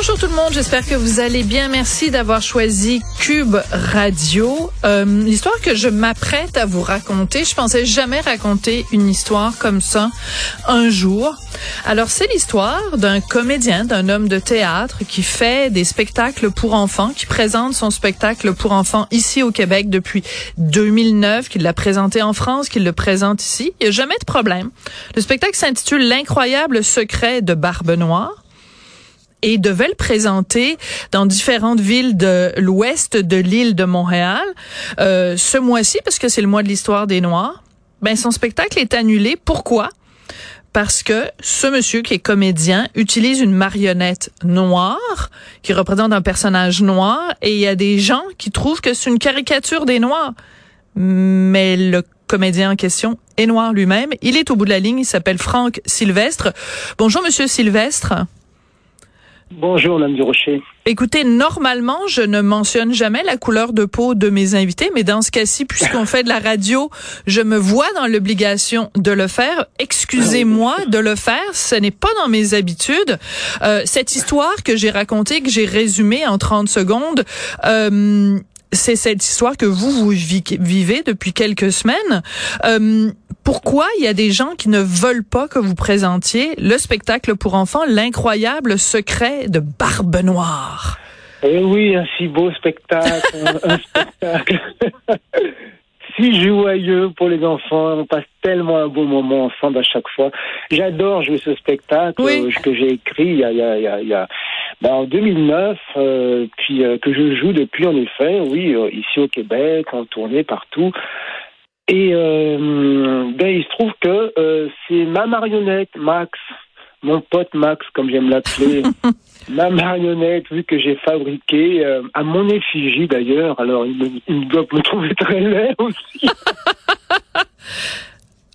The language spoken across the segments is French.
Bonjour tout le monde, j'espère que vous allez bien. Merci d'avoir choisi Cube Radio. Euh, l'histoire que je m'apprête à vous raconter, je pensais jamais raconter une histoire comme ça un jour. Alors c'est l'histoire d'un comédien, d'un homme de théâtre qui fait des spectacles pour enfants, qui présente son spectacle pour enfants ici au Québec depuis 2009, qu'il l'a présenté en France, qu'il le présente ici. Il n'y a jamais de problème. Le spectacle s'intitule L'incroyable secret de Barbe Noire et devait le présenter dans différentes villes de l'ouest de l'île de Montréal euh, ce mois-ci parce que c'est le mois de l'histoire des Noirs. Ben son spectacle est annulé. Pourquoi? Parce que ce monsieur qui est comédien utilise une marionnette noire qui représente un personnage noir et il y a des gens qui trouvent que c'est une caricature des Noirs. Mais le comédien en question est noir lui-même. Il est au bout de la ligne. Il s'appelle Franck Sylvestre. Bonjour, monsieur Sylvestre. Bonjour, Mme Durocher. Écoutez, normalement, je ne mentionne jamais la couleur de peau de mes invités, mais dans ce cas-ci, puisqu'on fait de la radio, je me vois dans l'obligation de le faire. Excusez-moi de le faire, ce n'est pas dans mes habitudes. Euh, cette histoire que j'ai racontée, que j'ai résumée en 30 secondes, euh, c'est cette histoire que vous, vous vivez depuis quelques semaines. Euh, pourquoi il y a des gens qui ne veulent pas que vous présentiez le spectacle pour enfants, l'incroyable secret de Barbe Noire? Eh oui, un si beau spectacle, un spectacle si joyeux pour les enfants. On passe tellement un beau moment ensemble à chaque fois. J'adore jouer ce spectacle euh, que j'ai écrit il y a, il y a, il y a ben, en 2009, euh, puis euh, que je joue depuis en effet, oui, ici au Québec, en tournée partout. Et ben, il se trouve que c'est ma marionnette, Max, mon pote Max, comme j'aime l'appeler, ma marionnette, vu que j'ai fabriqué euh, à mon effigie d'ailleurs. Alors, il, me, il doit me trouver très laid aussi.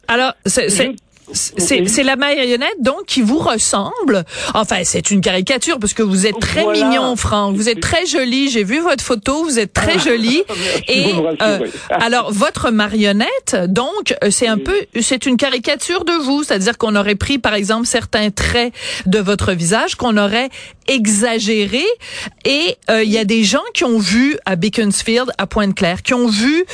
Alors, c'est c'est la marionnette donc qui vous ressemble. Enfin, c'est une caricature parce que vous êtes très mignon, Franck. Vous êtes très joli. J'ai vu votre photo. Vous êtes très joli. Et euh, alors votre marionnette, donc euh, c'est un peu, c'est une caricature de vous. C'est-à-dire qu'on aurait pris par exemple certains traits de votre visage qu'on aurait exagéré. Et euh, il y a des gens qui ont vu à Beaconsfield, à Pointe-Claire, qui ont vu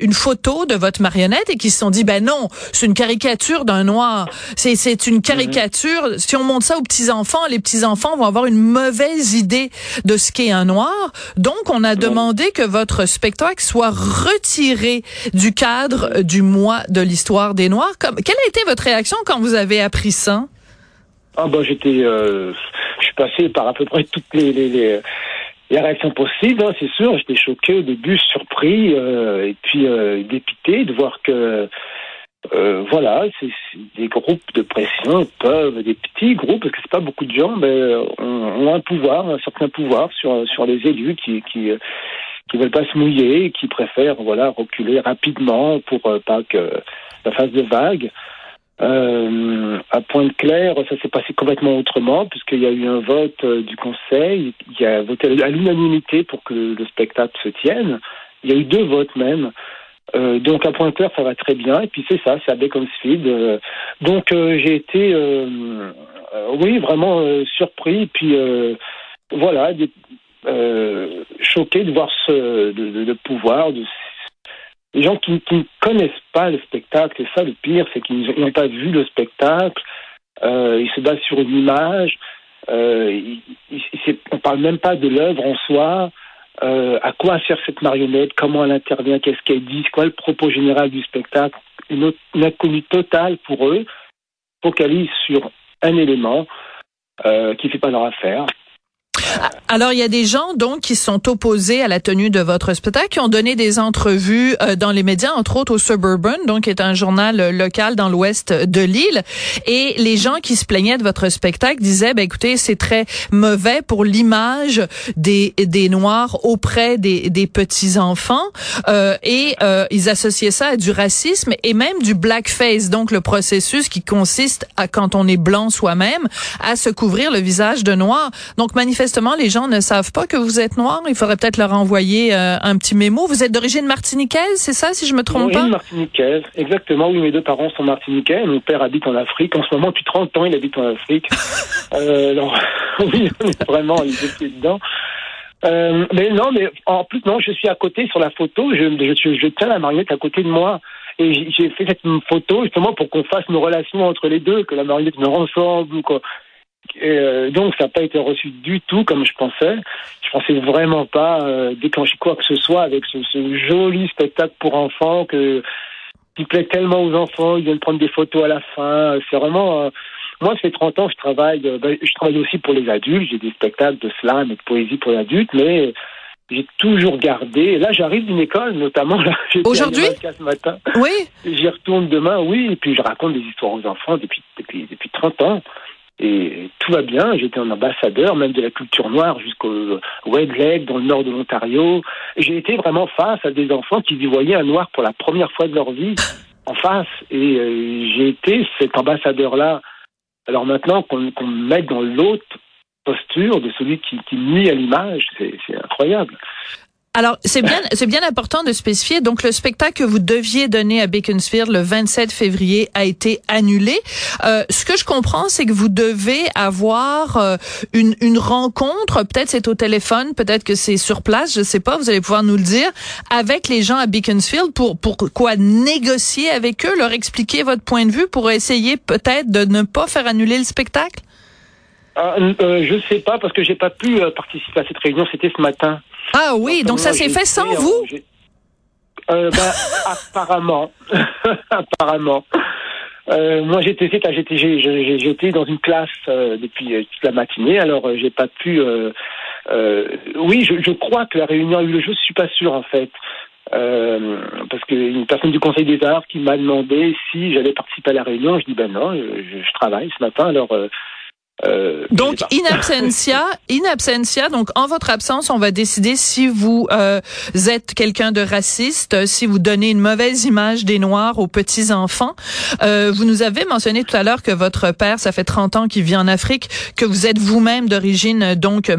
une photo de votre marionnette et qui se sont dit ben non, c'est une caricature d'un noir. C'est une caricature. Si on montre ça aux petits-enfants, les petits-enfants vont avoir une mauvaise idée de ce qu'est un noir. Donc, on a demandé que votre spectacle soit retiré du cadre du mois de l'histoire des Noirs. Comme, quelle a été votre réaction quand vous avez appris ça? Ah bah j'étais, euh, je suis passé par à peu près toutes les, les, les réactions possibles, hein, c'est sûr. J'étais choqué au début, surpris, euh, et puis euh, dépité de voir que euh, voilà, des groupes de pression peuvent, des petits groupes, parce que c'est pas beaucoup de gens, mais euh, ont, un pouvoir, un certain pouvoir sur les élus qui euh, qui veulent pas se mouiller, qui préfèrent voilà reculer rapidement pour pas que la phase de vague. À Pointe-Claire, ça s'est passé complètement autrement, puisqu'il y a eu un vote du Conseil, il y a voté à l'unanimité pour que le spectacle se tienne. Il y a eu deux votes même. Euh, donc à Pointeur, ça va très bien. Et puis c'est ça, c'est à Beaconsfield. Euh, donc euh, j'ai été, oui, vraiment surpris. Puis voilà, choqué de voir ce de, pouvoir de les gens qui, ne connaissent pas le spectacle. Et ça, le pire, c'est qu'ils n'ont pas vu le spectacle. ils se basent sur une image. Ils, ils, on parle même pas de l'œuvre en soi. Euh, à quoi sert cette marionnette, comment elle intervient, qu'est-ce qu'elle dit, quoi le propos général du spectacle, une, inconnue totale pour eux, focalise sur un élément euh, qui ne fait pas leur affaire. Alors, il y a des gens donc qui sont opposés à la tenue de votre spectacle, qui ont donné des entrevues euh, dans les médias, entre autres au Suburban, donc qui est un journal euh, local dans l'ouest de l'île. Et les gens qui se plaignaient de votre spectacle disaient, ben écoutez, c'est très mauvais pour l'image des des Noirs auprès des, des petits enfants. Euh, et euh, ils associaient ça à du racisme et même du blackface, donc le processus qui consiste à quand on est blanc soi-même à se couvrir le visage de noir. Donc manifestement, les gens ne savent pas que vous êtes noir. Il faudrait peut-être leur envoyer euh, un petit mémo. Vous êtes d'origine martiniquaise, c'est ça, si je me trompe pas? martiniquaise, exactement. Oui, mes deux parents sont martiniquais. Mon père habite en Afrique. En ce moment, depuis 30 ans, il habite en Afrique. euh, alors, oui, vraiment, il est dedans. Euh, mais non, mais en plus, non, je suis à côté sur la photo. Je, je, je tiens la marionnette à côté de moi. Et j'ai fait cette photo justement pour qu'on fasse une relation entre les deux, que la marionnette me ressemble ou quoi. Euh, donc ça n'a pas été reçu du tout comme je pensais. Je pensais vraiment pas euh, déclencher quoi que ce soit avec ce, ce, joli spectacle pour enfants que qui plaît tellement aux enfants. Ils viennent prendre des photos à la fin. C'est vraiment. Euh, moi, ça fait 30 ans je travaille. Ben, je travaille aussi pour les adultes. J'ai des spectacles de slam et de poésie pour les adultes, mais j'ai toujours gardé. Là, j'arrive d'une école, notamment. Aujourd'hui? Ce matin. Oui. J'y retourne demain, oui. Et puis je raconte des histoires aux enfants depuis depuis depuis 30 ans. Et tout va bien. J'étais un ambassadeur, même de la culture noire, jusqu'au Wedleg, dans le nord de l'Ontario. J'ai été vraiment face à des enfants qui y voyaient un noir pour la première fois de leur vie, en face. Et euh, j'ai été cet ambassadeur-là. Alors maintenant, qu'on qu me mette dans l'autre posture de celui qui, qui nuit à l'image, c'est incroyable. Alors, c'est bien, c'est bien important de spécifier. Donc, le spectacle que vous deviez donner à Beaconsfield le 27 février a été annulé. Euh, ce que je comprends, c'est que vous devez avoir euh, une, une rencontre. Peut-être c'est au téléphone, peut-être que c'est sur place, je sais pas. Vous allez pouvoir nous le dire avec les gens à Beaconsfield pour pour quoi négocier avec eux, leur expliquer votre point de vue pour essayer peut-être de ne pas faire annuler le spectacle? Euh, euh, je sais pas parce que j'ai pas pu euh, participer à cette réunion. C'était ce matin. Ah oui, donc, donc ça s'est fait sans vous euh, ben, Apparemment. apparemment. Euh, moi, j'étais j'étais j'étais dans une classe euh, depuis toute la matinée, alors j'ai pas pu. oui, je, je, crois que la réunion a eu le jeu. Je suis pas sûr en fait, parce qu'une personne du Conseil des Arts qui m'a demandé si j'allais participer à la réunion. Je dis ben non, je, je travaille ce matin, alors euh, donc in absentia, in absentia, donc en votre absence, on va décider si vous euh, êtes quelqu'un de raciste, si vous donnez une mauvaise image des Noirs aux petits enfants. Euh, vous nous avez mentionné tout à l'heure que votre père, ça fait 30 ans qu'il vit en Afrique, que vous êtes vous-même d'origine donc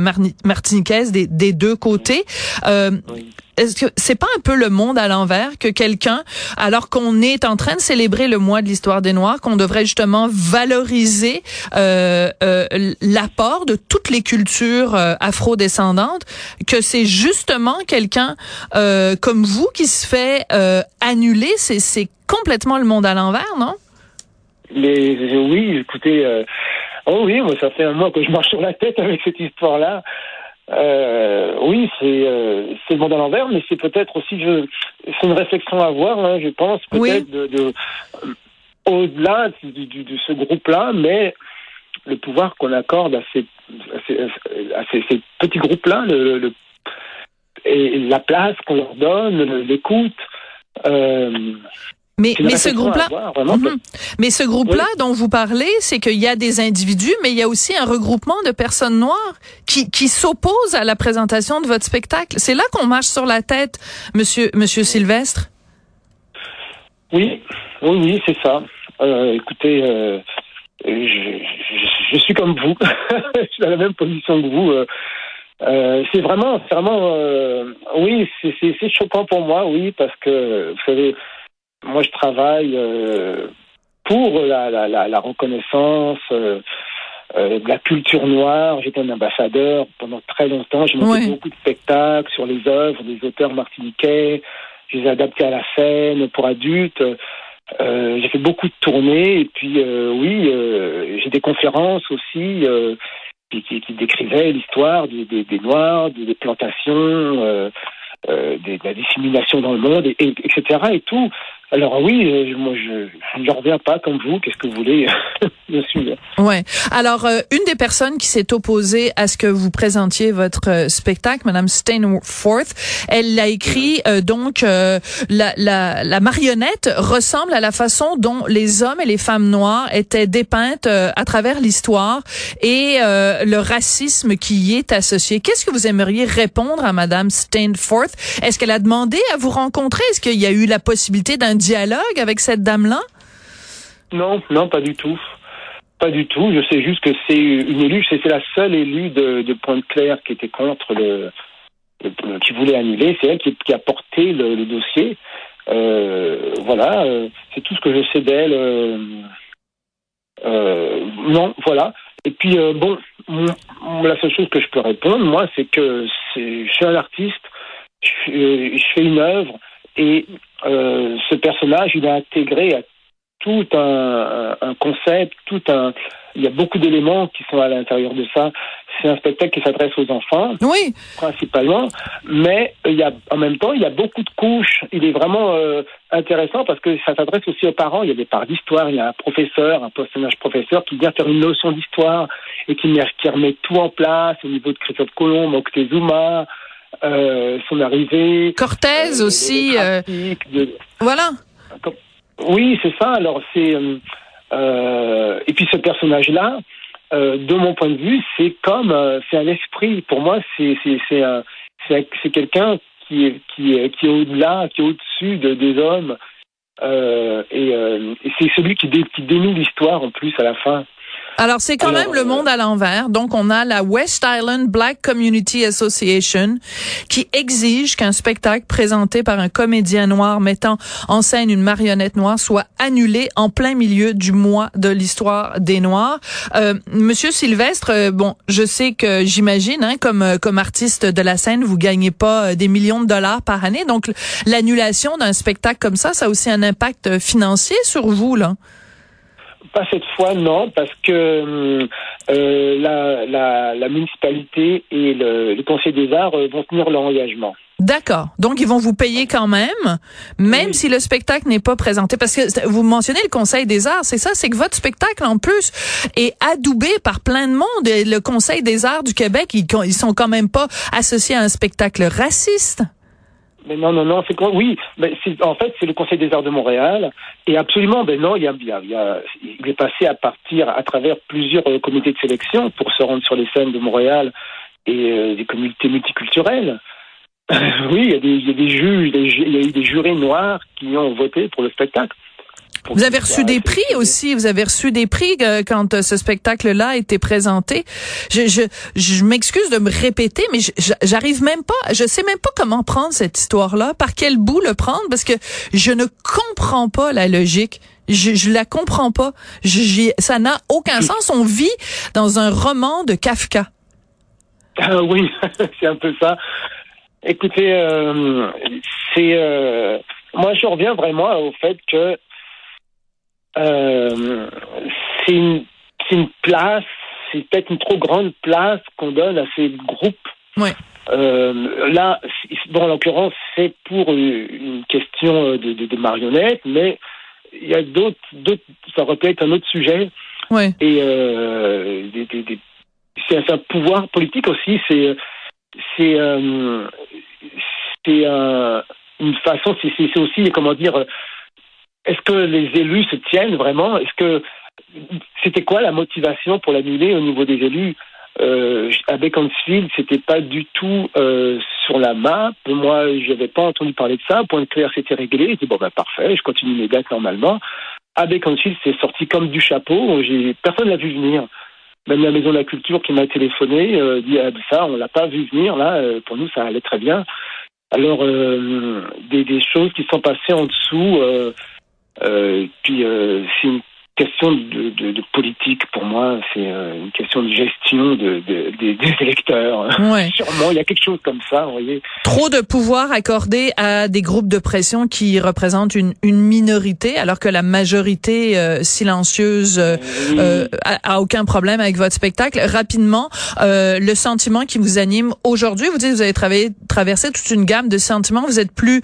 martiniquaise des, des deux côtés. Euh, oui est-ce que c'est pas un peu le monde à l'envers que quelqu'un, alors qu'on est en train de célébrer le mois de l'histoire des Noirs, qu'on devrait justement valoriser euh, euh, l'apport de toutes les cultures euh, afro-descendantes, que c'est justement quelqu'un euh, comme vous qui se fait euh, annuler, c'est c'est complètement le monde à l'envers, non? Mais oui, écoutez, oh oui, moi ça fait un mois que je marche sur la tête avec cette histoire-là. Euh, oui, c'est euh, c'est le monde à l'envers, mais c'est peut-être aussi c'est une réflexion à avoir, hein, je pense, peut-être de, de au-delà de, de, de, ce groupe-là, mais le pouvoir qu'on accorde à ces, à ces, à ces, ces petits groupes-là, le, le, et la place qu'on leur donne, l'écoute. Euh, mais, mais ce groupe-là, mhm. mais ce groupe-là dont vous parlez, c'est qu'il y a des individus, mais il y a aussi un regroupement de personnes noires qui, qui s'opposent à la présentation de votre spectacle. C'est là qu'on marche sur la tête, Monsieur Monsieur Sylvestre? Oui, oui, oui, c'est ça. Euh, écoutez, euh, je, je, je, suis comme vous, je suis dans la même position que vous. Euh, c'est vraiment, vraiment, oui, c'est choquant pour moi, oui, parce que vous savez moi, je travaille euh, pour la, la, la, la reconnaissance euh, euh, de la culture noire. J'étais un ambassadeur pendant très longtemps. J'ai monté beaucoup de spectacles sur les œuvres des auteurs martiniquais. Je les ai adaptés à la scène pour adultes. Euh, j'ai fait beaucoup de tournées et puis euh, oui, j'ai des conférences aussi qui, qui, qui, décrivaient l'histoire des, des, des, Noirs, des, des plantations, des, de la dissémination dans le monde, et, et, etc. Et tout. Alors oui, euh, moi je ne reviens pas comme vous. Qu'est-ce que vous voulez Je suis. Ouais. Alors euh, une des personnes qui s'est opposée à ce que vous présentiez votre euh, spectacle, Madame Steinforth, elle a écrit donc la, la, la, marionnette ressemble à la façon dont les hommes et les femmes noires étaient dépeintes à travers l'histoire et le racisme qui y est associé. Qu'est-ce que vous aimeriez répondre à Madame Steinforth? Est-ce qu'elle a demandé à vous rencontrer? Est-ce qu'il y a eu la possibilité d'un dialogue avec cette dame-là? Non, non, pas du tout. Pas du tout. Je sais juste que c'est une élue, c'est la seule élue de, Pointe-Claire qui était contre le, qui voulait annuler. C'est elle qui, a porté le, dossier. Euh, voilà, euh, c'est tout ce que je sais d'elle. Euh, non, voilà. Et puis bon, la seule chose que je peux répondre, moi, c'est que je suis un artiste, je fais une œuvre et euh, ce personnage, il est intégré à tout un, un, concept, tout un. Il y a beaucoup d'éléments qui sont à l'intérieur de ça. C'est un spectacle qui s'adresse aux enfants, oui, principalement, mais il y a en même temps il y a beaucoup de couches. Il est vraiment euh, intéressant parce que ça s'adresse aussi aux parents. Il y a des parts d'histoire. Il y a un professeur, un personnage professeur qui vient faire une notion d'histoire et qui, qui remet tout en place au niveau de Christophe Colomb, Moctezuma, euh, son arrivée. Cortez euh, aussi. Euh, voilà. Oui, c'est ça. Alors c'est et puis ce personnage-là, de mon point de vue, c'est comme c'est un esprit. Pour moi, c'est c'est c'est c'est quelqu'un qui est qui est qui est au-delà, qui est au-dessus de, des hommes. et, et c'est celui qui, dé, qui dénoue l'histoire en plus à la fin. Alors, c'est quand même le monde à l'envers. Donc, on a la West Island Black Community Association qui exige qu'un spectacle présenté par un comédien noir mettant en scène une marionnette noire soit annulé en plein milieu du mois de l'histoire des Noirs. Euh, Monsieur Sylvestre, euh, bon, je sais que j'imagine, hein, comme euh, comme artiste de la scène, vous gagnez pas euh, des millions de dollars par année. Donc, l'annulation d'un spectacle comme ça, ça a aussi un impact financier sur vous, là. Pas cette fois, non, parce que euh, euh, la, la, la, municipalité et le, le, Conseil des arts euh, vont tenir leur engagement. D'accord. Donc, ils vont vous payer quand même, même si le spectacle n'est pas présenté. Parce que vous mentionnez le Conseil des arts, c'est ça, c'est que votre spectacle, en plus, est adoubé par plein de monde. Et le Conseil des arts du Québec, ils, ils sont quand même pas associés à un spectacle raciste. Mais non, non, non, c'est quoi? Oui, mais en fait, c'est le Conseil des arts de Montréal. Et absolument, ben non, il, y a, il, y a, il est passé à partir à travers plusieurs euh, comités de sélection pour se rendre sur les scènes de Montréal et euh, des communautés multiculturelles. oui, il y, a des, des juges, il y a eu des jurés noirs qui ont voté pour le spectacle. Vous avez reçu des prix aussi. Vous avez reçu des prix euh, quand euh, ce spectacle-là a été présenté. Je, je, je m'excuse de me répéter, mais j'arrive même pas, je sais même pas comment prendre cette histoire-là, par quel bout le prendre, parce que je ne comprends pas la logique. Je, je la comprends pas. Je, ça n'a aucun sens. On vit dans un roman de Kafka. Ah oui, c'est un peu ça. Écoutez, euh, c'est moi je reviens vraiment au fait que euh, c'est une, une, place, c'est peut-être une trop grande place qu'on donne à ces groupes. Ouais. Euh, là, bon, en l'occurrence, c'est pour une question de, de, de marionnettes, mais il y a d'autres, ça aurait pu être un autre sujet. Ouais. Et euh, des, des, c'est un pouvoir politique aussi. C'est, c'est, euh, c'est une façon. C'est aussi comment dire est-ce que les élus se tiennent vraiment? Est-ce que c'était quoi la motivation pour l'annuler au niveau des élus? Euh, à Beaconsfield, c'était pas du tout euh, sur la map. Moi, j'avais pas entendu parler de ça. Point de clair, c'était réglé. J'ai dit bon ben parfait, je continue mes dates normalement. À Beaconsfield, c'est sorti comme du chapeau. Personne l'a vu venir. Même la maison de la culture qui m'a téléphoné euh, dit ah, ça, on l'a pas vu venir là. Euh, pour nous, ça allait très bien. Alors euh, des, des, choses qui sont passées en dessous. Euh, puis euh, c'est question de, de, de, politique pour moi, c'est euh, une question de gestion de, des électeurs. Ouais. Sûrement, il y a quelque chose comme ça, vous voyez. Trop de pouvoir accordé à des groupes de pression qui représentent une, une minorité, alors que la majorité euh, silencieuse euh, euh, a, aucun problème avec votre spectacle. Rapidement, le sentiment qui vous anime aujourd'hui, vous dites vous avez travaillé, traversé toute une gamme de sentiments. Vous êtes plus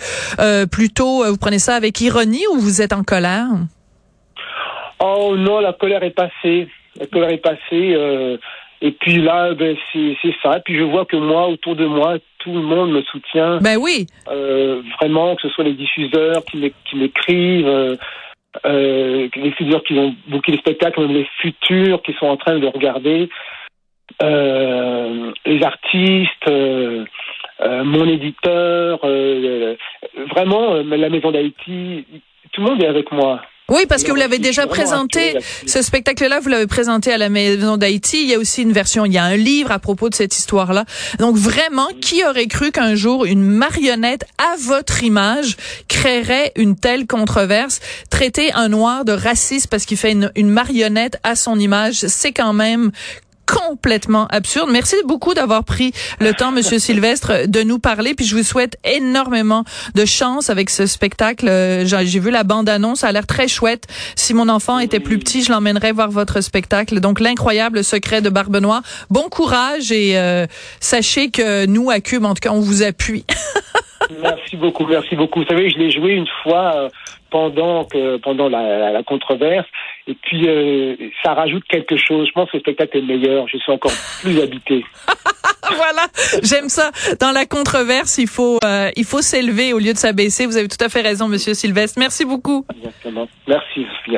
plutôt, vous prenez ça avec ironie ou vous êtes en colère? Oh non, la colère est passée. La colère est passée. Euh, et puis là, ben, c'est ça. Et puis je vois que moi, autour de moi, tout le monde me soutient. Ben oui. Euh, vraiment, que ce soit les diffuseurs qui m'écrivent, euh, les diffuseurs qui vont booker les spectacles, même les futurs qui sont en train de regarder, les artistes, mon éditeur, vraiment la maison d'Haïti, tout le monde est avec moi. Oui, parce que vous l'avez déjà présenté, ce spectacle-là, vous l'avez présenté à la Maison d'Haïti. Il y a aussi une version, il y a un livre à propos de cette histoire-là. Donc vraiment, qui aurait cru qu'un jour, une marionnette à votre image créerait une telle controverse? Traiter un noir de raciste parce qu'il fait une, une marionnette à son image, c'est quand même complètement absurde. Merci beaucoup d'avoir pris le temps, Monsieur Sylvestre, de nous parler. Puis je vous souhaite énormément de chance avec ce spectacle. Euh, j'ai vu la bande-annonce, ça a l'air très chouette. Si mon enfant était plus petit, je l'emmènerais voir votre spectacle. Donc l'incroyable secret de Barbe Noire. Bon courage et euh, sachez que nous à Cube, en tout cas, on vous appuie. merci beaucoup, merci beaucoup. Vous savez, je l'ai joué une fois. Euh, pendant que pendant la, la, controverse. Et puis euh, ça rajoute quelque chose. Je pense que le spectacle est meilleur. Je suis encore plus habité. voilà, j'aime ça. Dans la controverse, il faut euh, il faut s'élever au lieu de s'abaisser. Vous avez tout à fait raison, Monsieur Sylvestre. Merci beaucoup. Exactement. Merci, Sophia.